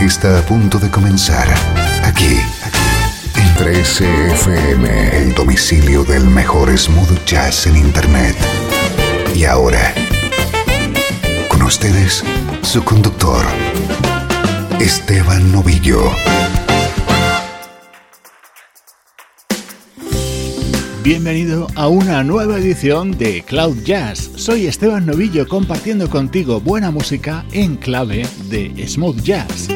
Está a punto de comenzar aquí en 13FM, el domicilio del mejor smooth jazz en Internet. Y ahora, con ustedes, su conductor, Esteban Novillo. Bienvenido a una nueva edición de Cloud Jazz. Soy Esteban Novillo compartiendo contigo buena música en clave de smooth jazz.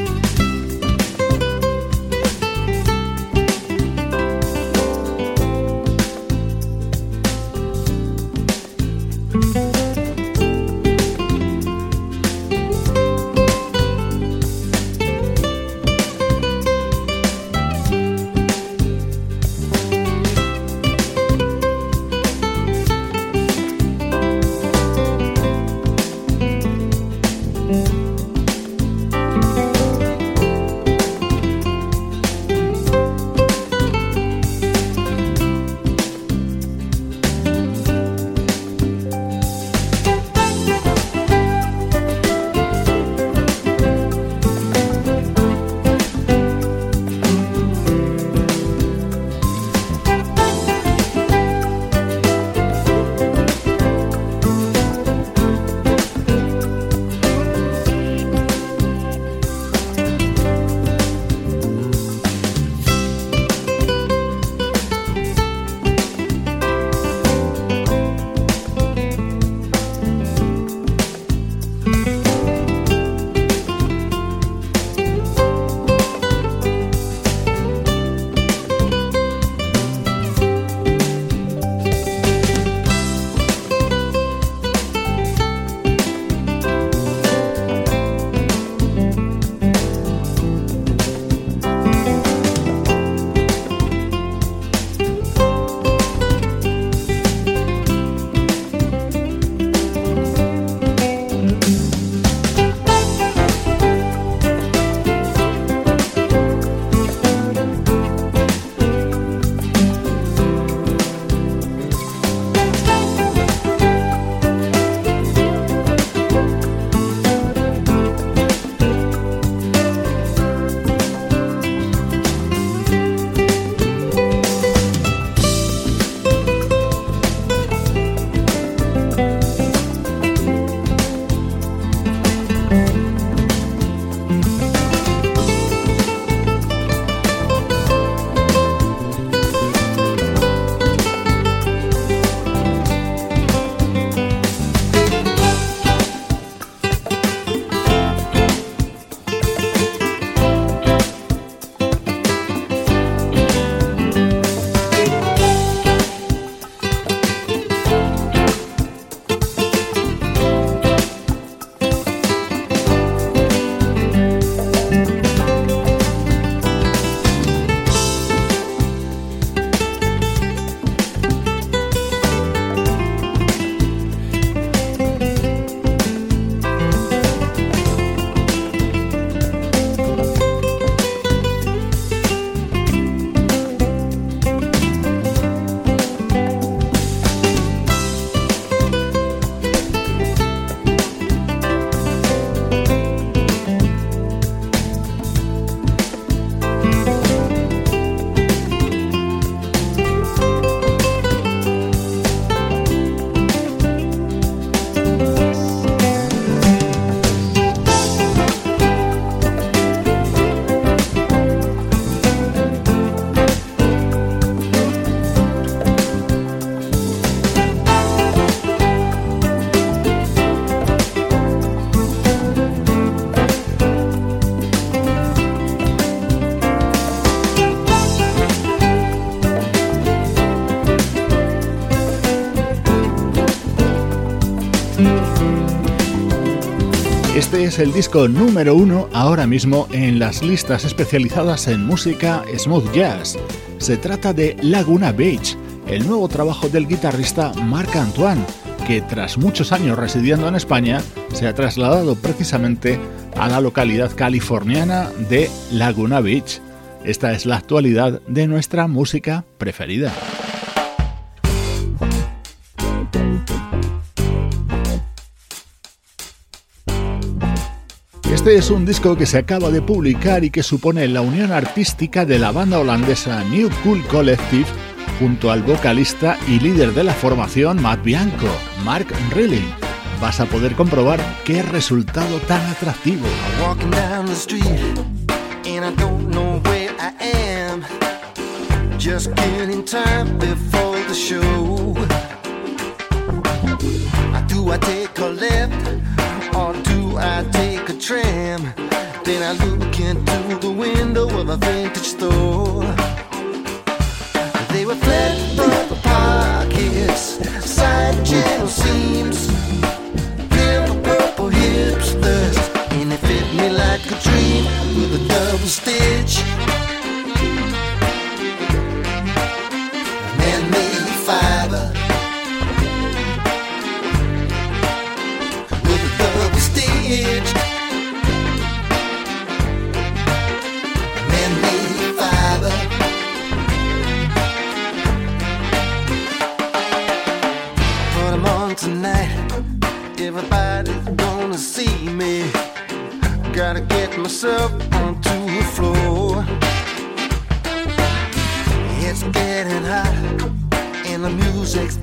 Es el disco número uno ahora mismo en las listas especializadas en música smooth jazz. Se trata de Laguna Beach, el nuevo trabajo del guitarrista Marc Antoine, que tras muchos años residiendo en España se ha trasladado precisamente a la localidad californiana de Laguna Beach. Esta es la actualidad de nuestra música preferida. Este es un disco que se acaba de publicar y que supone la unión artística de la banda holandesa New Cool Collective junto al vocalista y líder de la formación Matt Bianco, Mark Rilling. Vas a poder comprobar qué resultado tan atractivo. I take a tram. Then I look into the window of a vintage store. They were flat front pockets, side channel seams, pimple purple hipsters, and it fit me like a dream with a double stitch. Gotta get myself onto the floor. It's getting hot and the music's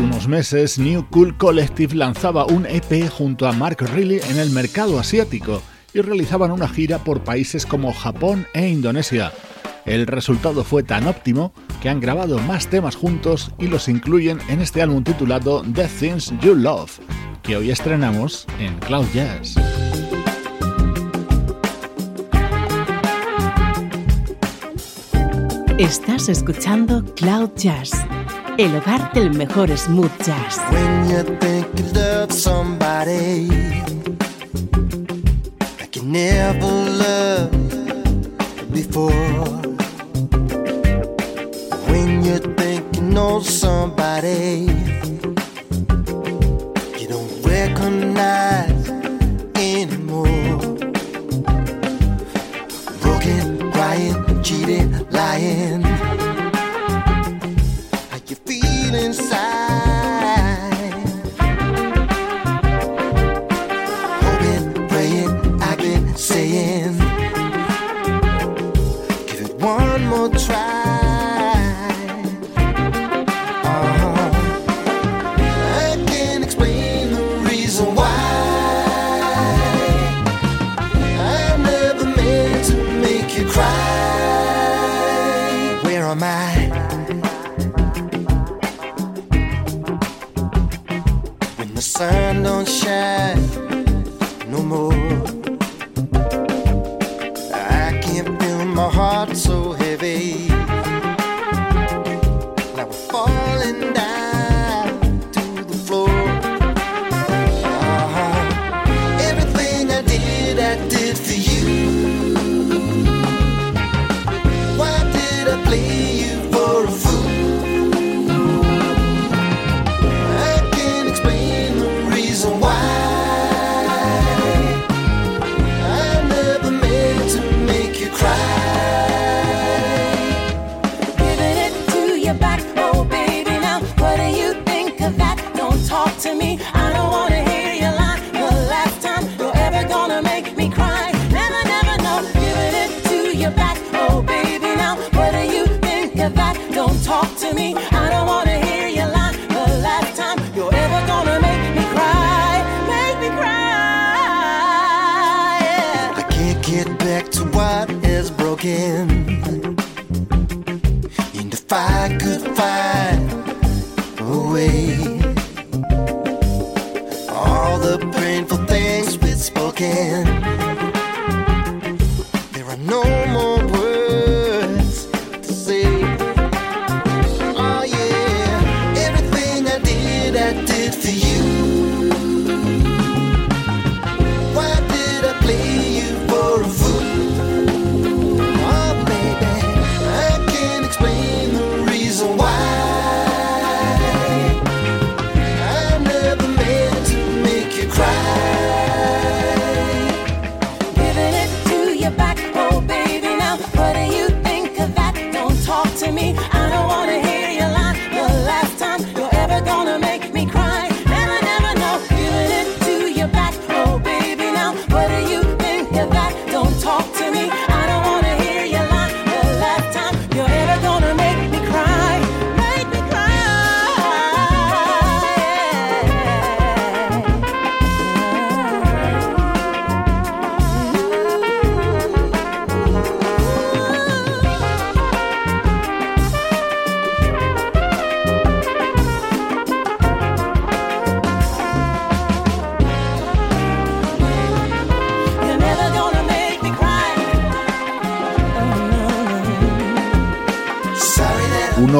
meses, New Cool Collective lanzaba un EP junto a Mark Riley en el mercado asiático y realizaban una gira por países como Japón e Indonesia. El resultado fue tan óptimo que han grabado más temas juntos y los incluyen en este álbum titulado The Things You Love, que hoy estrenamos en Cloud Jazz. Estás escuchando Cloud Jazz el hogar del mejor smooth jazz. When you think you love somebody like you never loved before. When you think you know somebody you don't recognize anymore. Broken, crying, cheating, lying.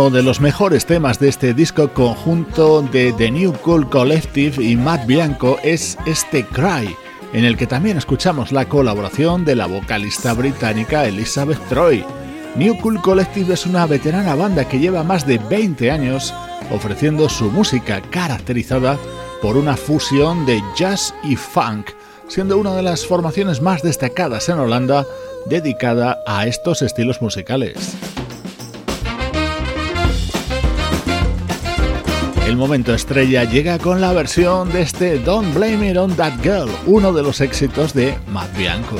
Uno de los mejores temas de este disco conjunto de The New Cool Collective y Matt Bianco es este Cry, en el que también escuchamos la colaboración de la vocalista británica Elizabeth Troy. New Cool Collective es una veterana banda que lleva más de 20 años ofreciendo su música caracterizada por una fusión de jazz y funk, siendo una de las formaciones más destacadas en Holanda dedicada a estos estilos musicales. El momento estrella llega con la versión de este Don't Blame It on That Girl, uno de los éxitos de Matt Bianco.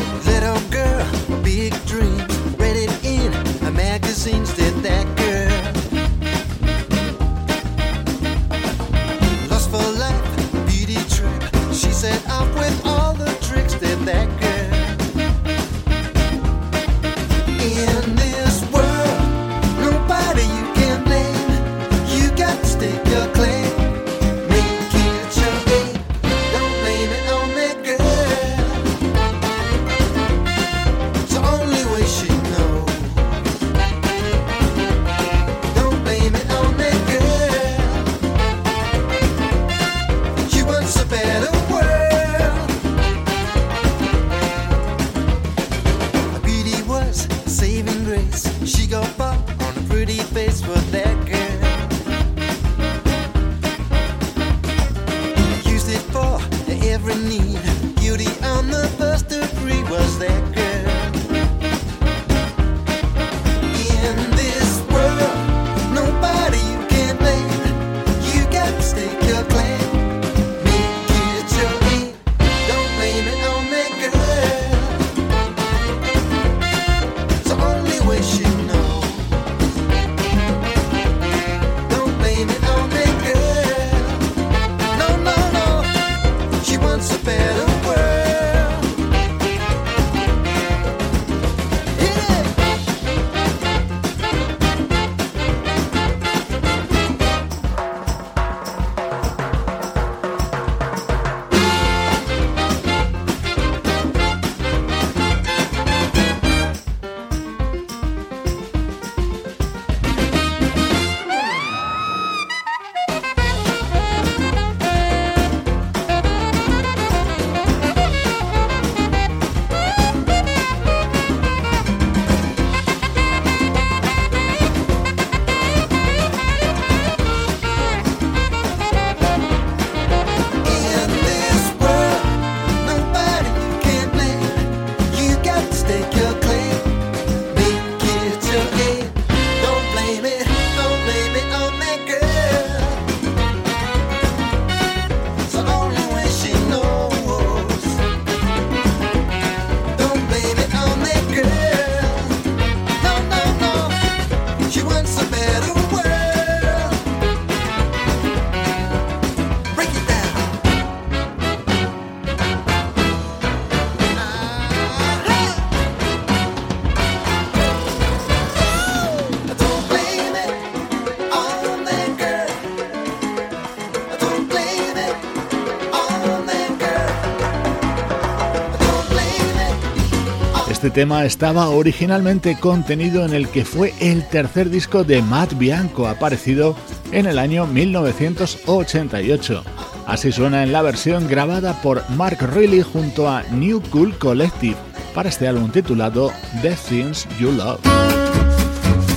Tema estaba originalmente contenido en el que fue el tercer disco de Matt Bianco, aparecido en el año 1988. Así suena en la versión grabada por Mark Reilly junto a New Cool Collective para este álbum titulado The Things You Love.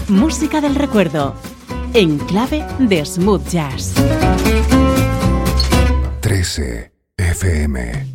Música del recuerdo, en clave de smooth jazz. 13 FM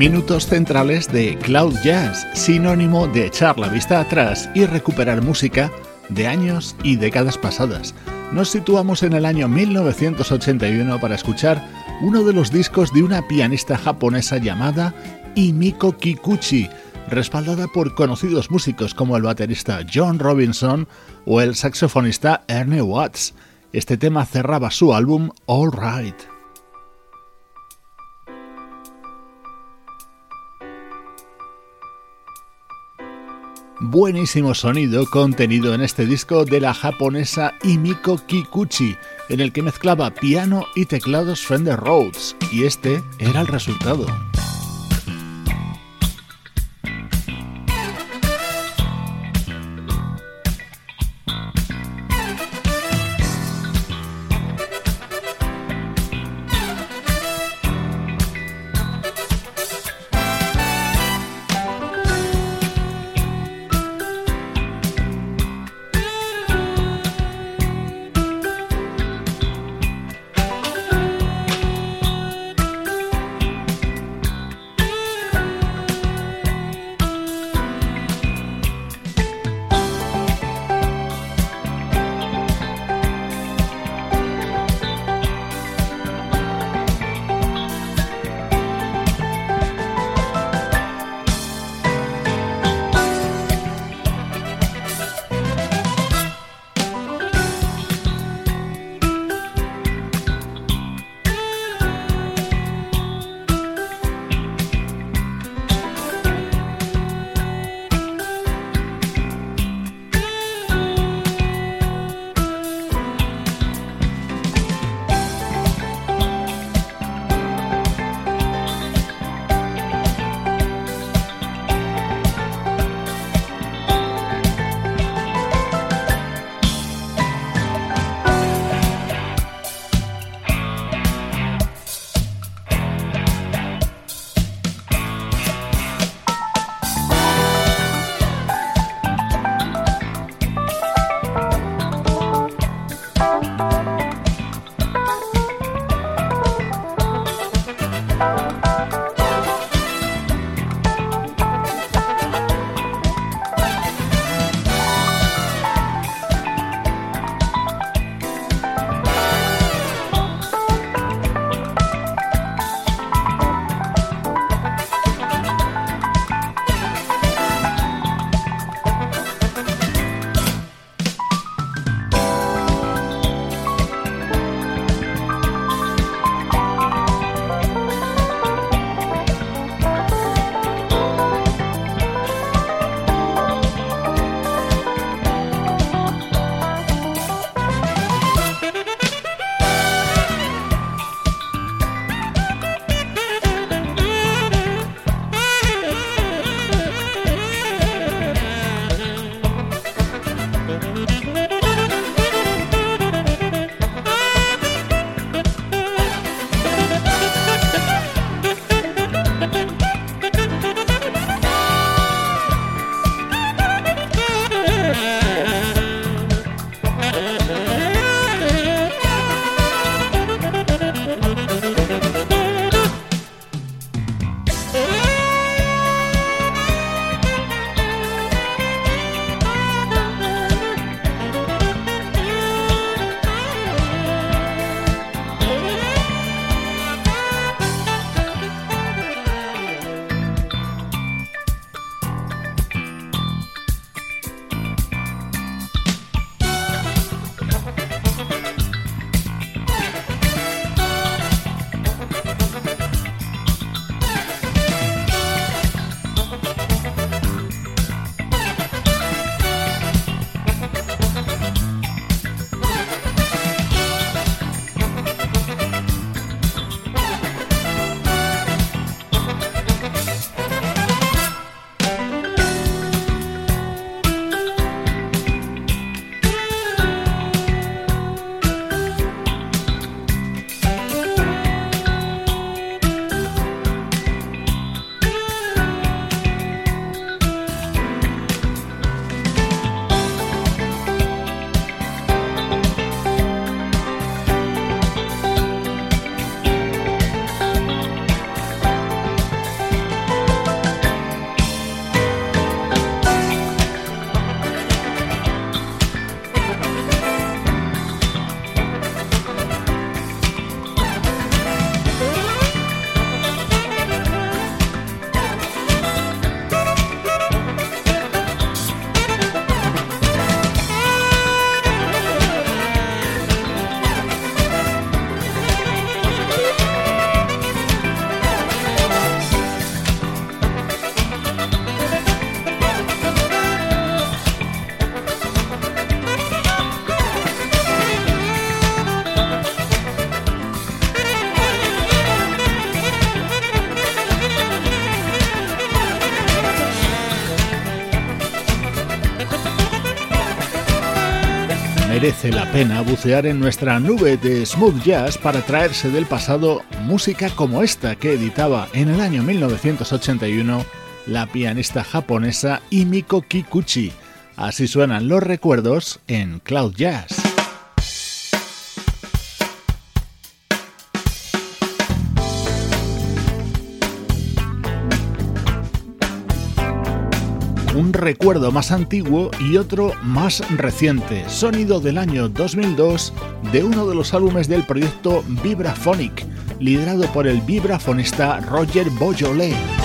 Minutos centrales de Cloud Jazz, sinónimo de echar la vista atrás y recuperar música de años y décadas pasadas. Nos situamos en el año 1981 para escuchar uno de los discos de una pianista japonesa llamada Imiko Kikuchi, respaldada por conocidos músicos como el baterista John Robinson o el saxofonista Ernie Watts. Este tema cerraba su álbum All Right. Buenísimo sonido contenido en este disco de la japonesa Imiko Kikuchi, en el que mezclaba piano y teclados Fender Rhodes, y este era el resultado. La pena bucear en nuestra nube de smooth jazz para traerse del pasado música como esta que editaba en el año 1981 la pianista japonesa Imiko Kikuchi. Así suenan los recuerdos en Cloud Jazz. Un recuerdo más antiguo y otro más reciente, sonido del año 2002 de uno de los álbumes del proyecto Vibraphonic, liderado por el vibrafonista Roger Beaujolais.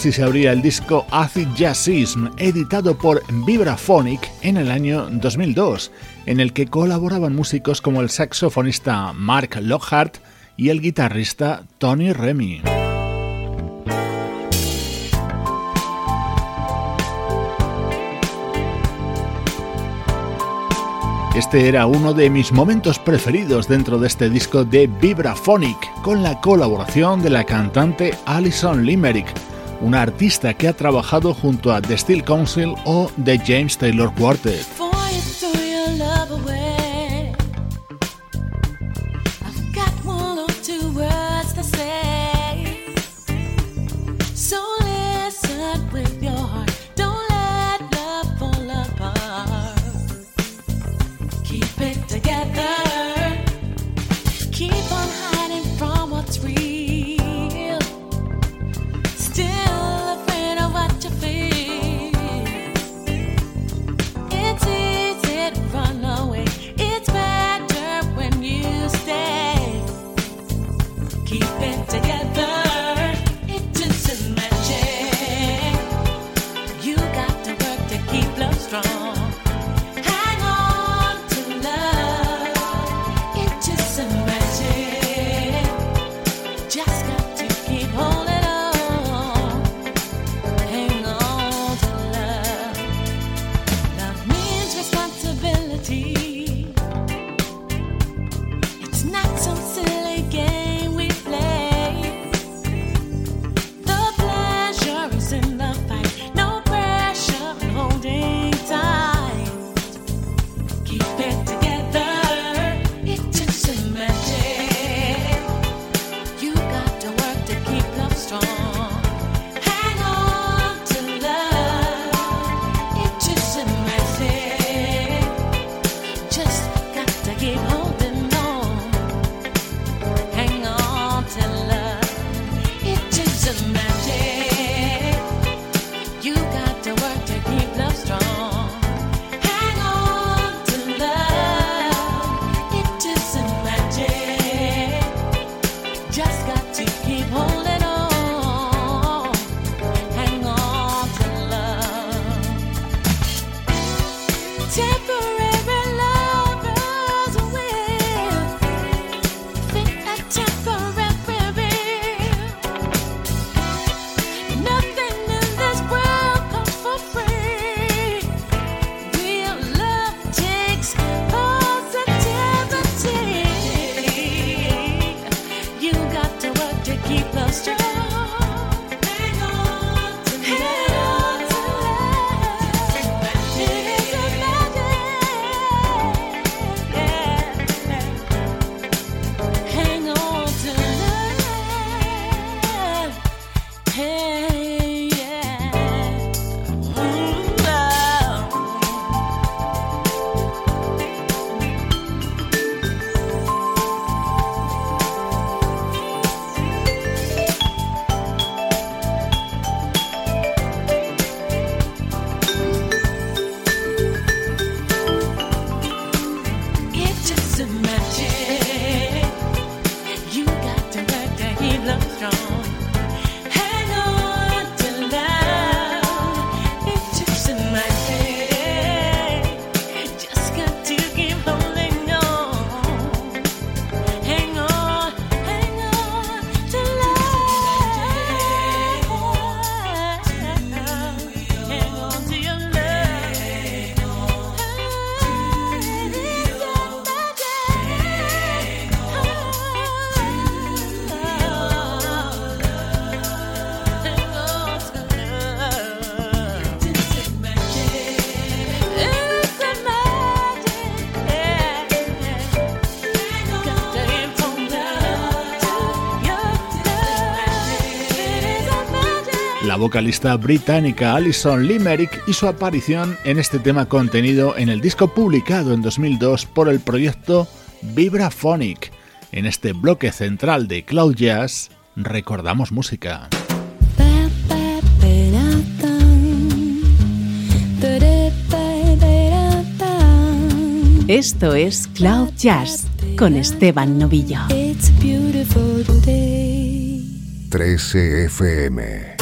Así se abría el disco Acid Jazzism, editado por Vibraphonic en el año 2002, en el que colaboraban músicos como el saxofonista Mark Lockhart y el guitarrista Tony Remy. Este era uno de mis momentos preferidos dentro de este disco de Vibraphonic, con la colaboración de la cantante Alison Limerick, una artista que ha trabajado junto a The Steel Council o The James Taylor Quartet. Vocalista británica Alison Limerick y su aparición en este tema contenido en el disco publicado en 2002 por el proyecto Vibraphonic. En este bloque central de Cloud Jazz recordamos música. Esto es Cloud Jazz con Esteban Novillo. 13 FM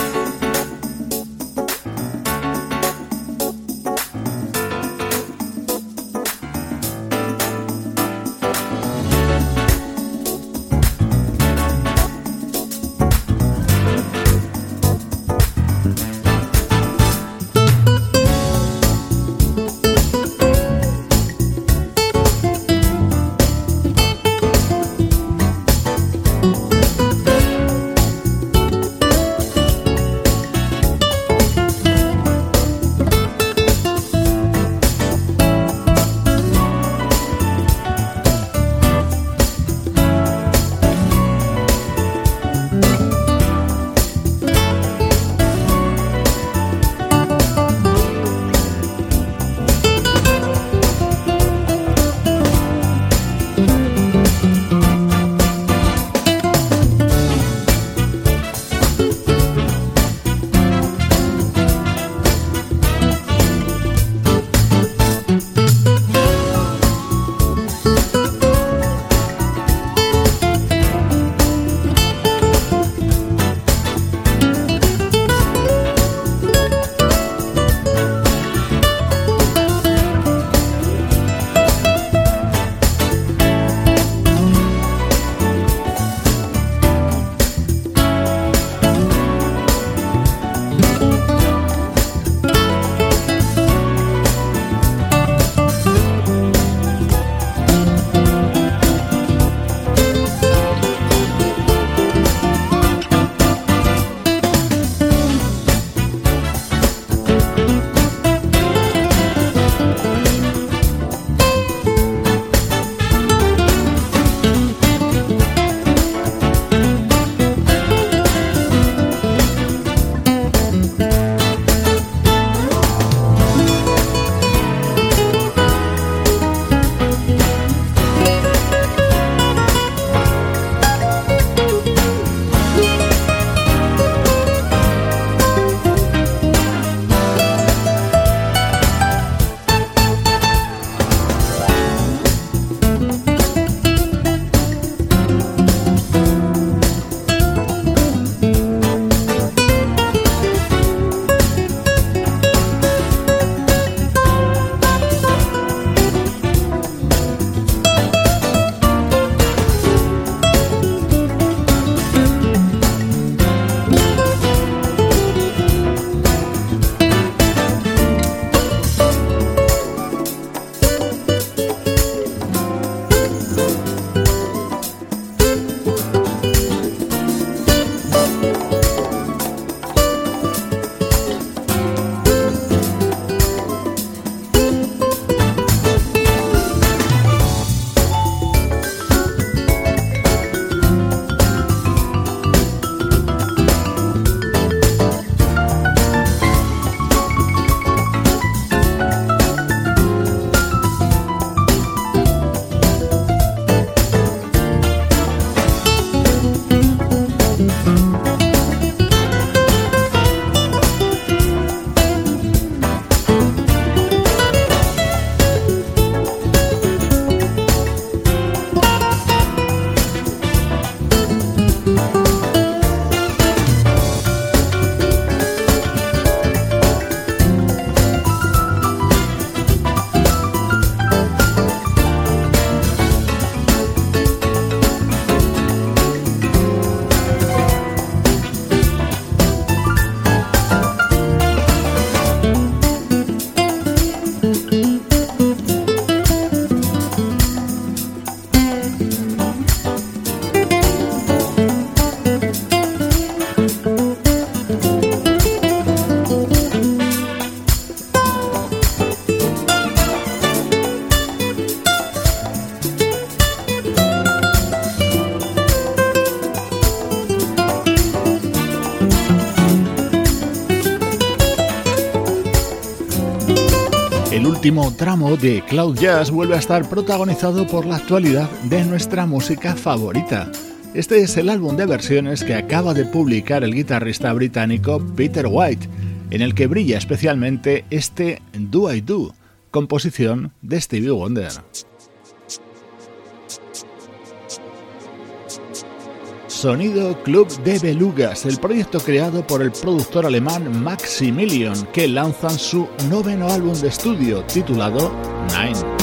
tramo de Cloud Jazz vuelve a estar protagonizado por la actualidad de nuestra música favorita. Este es el álbum de versiones que acaba de publicar el guitarrista británico Peter White, en el que brilla especialmente este Do I Do, composición de Stevie Wonder. Sonido Club de Belugas, el proyecto creado por el productor alemán Maximilian, que lanzan su noveno álbum de estudio titulado Nine.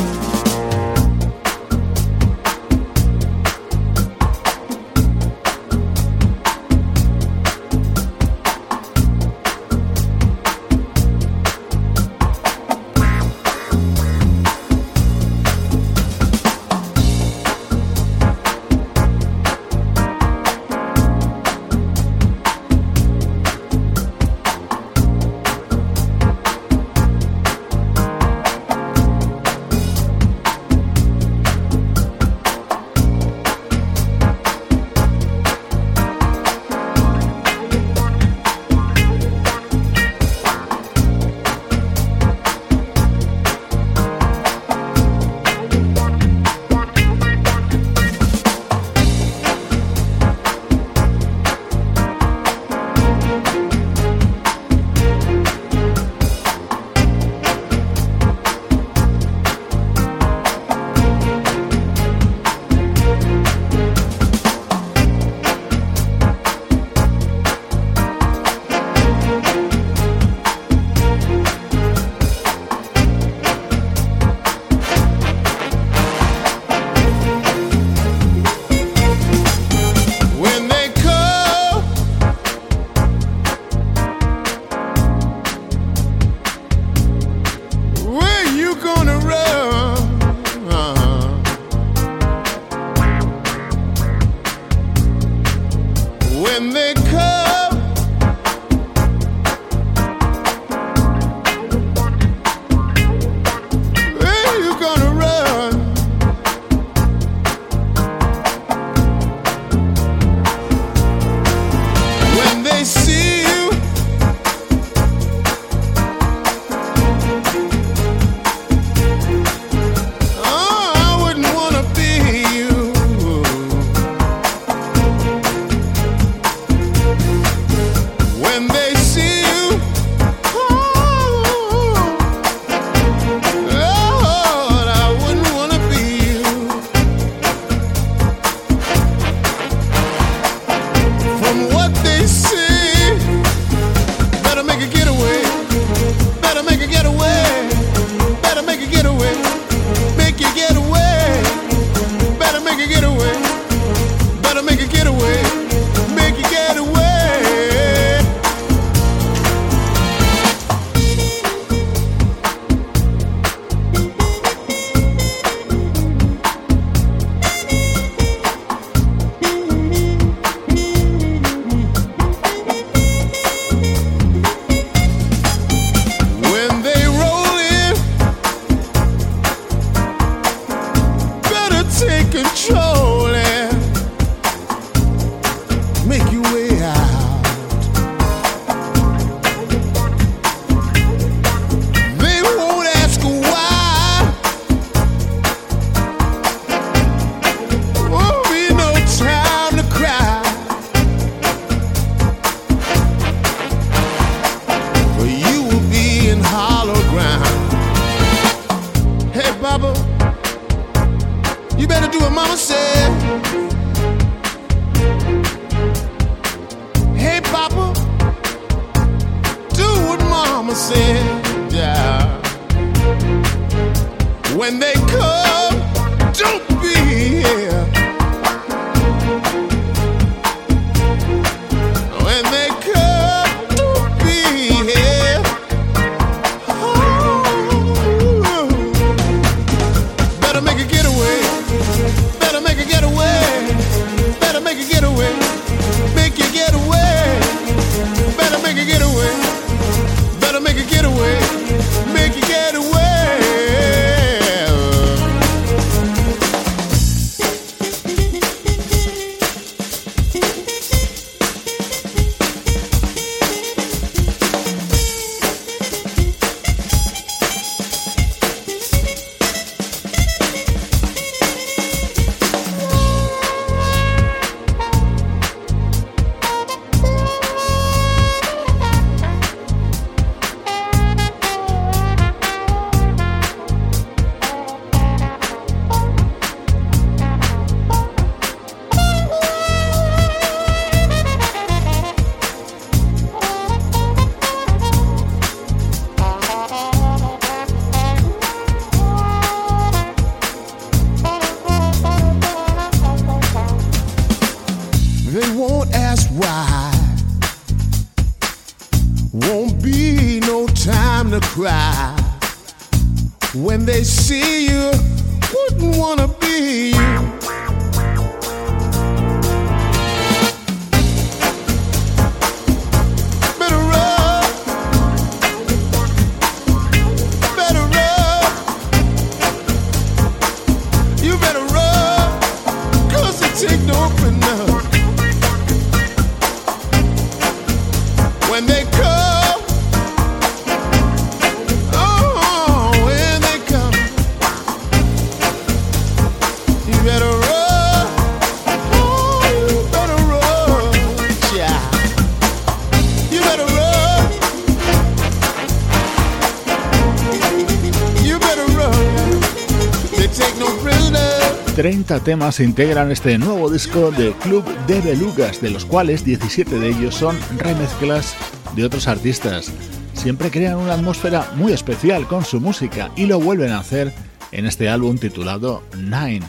Temas integran este nuevo disco de Club de Belugas, de los cuales 17 de ellos son remezclas de otros artistas. Siempre crean una atmósfera muy especial con su música y lo vuelven a hacer en este álbum titulado Nine,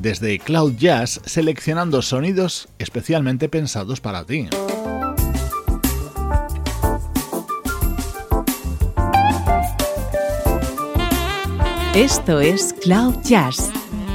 desde Cloud Jazz seleccionando sonidos especialmente pensados para ti. Esto es Cloud Jazz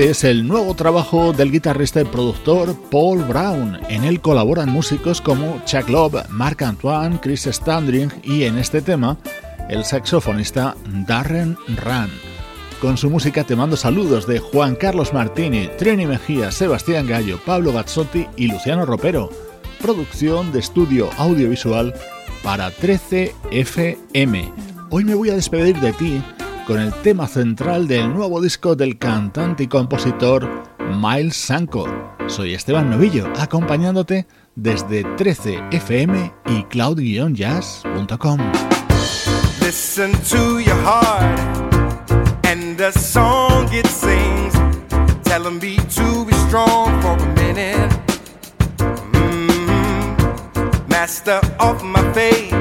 Es el nuevo trabajo del guitarrista y productor Paul Brown. En él colaboran músicos como Chuck Love, Marc Antoine, Chris Standring y en este tema el saxofonista Darren Run. Con su música te mando saludos de Juan Carlos Martini, Trini Mejía, Sebastián Gallo, Pablo Gazzotti y Luciano Ropero. producción de estudio audiovisual para 13 FM. Hoy me voy a despedir de ti con el tema central del nuevo disco del cantante y compositor Miles Sanko. Soy Esteban Novillo, acompañándote desde 13fm y cloud-jazz.com. Listen to your heart and the song it sings. Tell me to be strong for a minute. Mm-hmm. Master of my fate,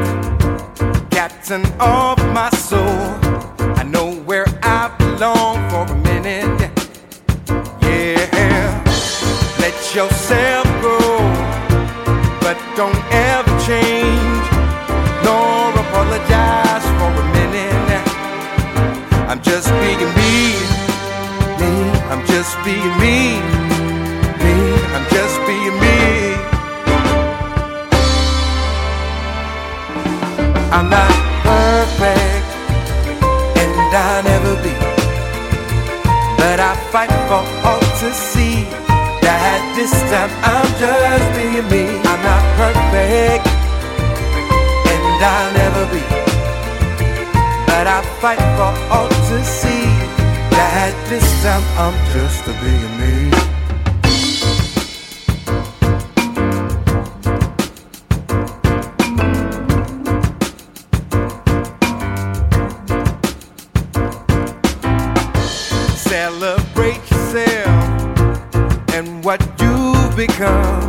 captain of my soul. Yourself go, but don't ever change nor apologize for a minute. I'm just being me, me. I'm just being me, me. I'm just being me. I'm not perfect, and I'll never be. But I fight for all this time I'm just being me. I'm not perfect, and I'll never be. But I fight for all to see that this time I'm just being me. come.